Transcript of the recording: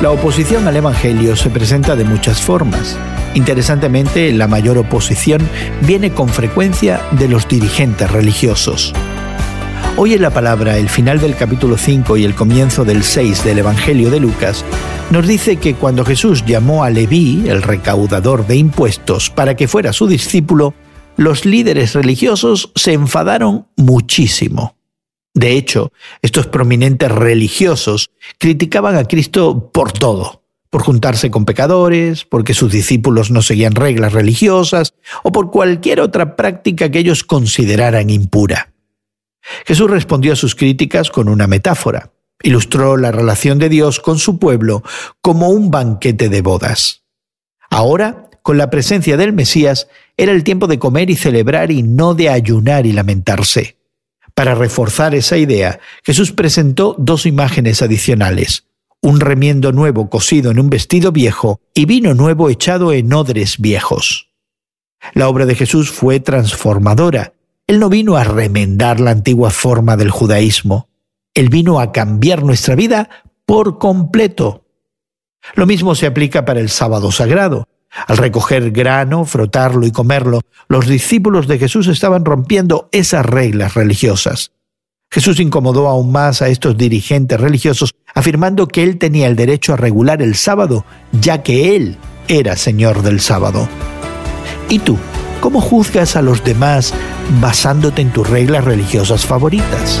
La oposición al Evangelio se presenta de muchas formas. Interesantemente, la mayor oposición viene con frecuencia de los dirigentes religiosos. Hoy en la palabra, el final del capítulo 5 y el comienzo del 6 del Evangelio de Lucas, nos dice que cuando Jesús llamó a Leví, el recaudador de impuestos, para que fuera su discípulo, los líderes religiosos se enfadaron muchísimo. De hecho, estos prominentes religiosos criticaban a Cristo por todo, por juntarse con pecadores, porque sus discípulos no seguían reglas religiosas o por cualquier otra práctica que ellos consideraran impura. Jesús respondió a sus críticas con una metáfora. Ilustró la relación de Dios con su pueblo como un banquete de bodas. Ahora, con la presencia del Mesías, era el tiempo de comer y celebrar y no de ayunar y lamentarse. Para reforzar esa idea, Jesús presentó dos imágenes adicionales, un remiendo nuevo cosido en un vestido viejo y vino nuevo echado en odres viejos. La obra de Jesús fue transformadora. Él no vino a remendar la antigua forma del judaísmo. Él vino a cambiar nuestra vida por completo. Lo mismo se aplica para el sábado sagrado. Al recoger grano, frotarlo y comerlo, los discípulos de Jesús estaban rompiendo esas reglas religiosas. Jesús incomodó aún más a estos dirigentes religiosos, afirmando que él tenía el derecho a regular el sábado, ya que él era Señor del sábado. ¿Y tú? ¿Cómo juzgas a los demás basándote en tus reglas religiosas favoritas?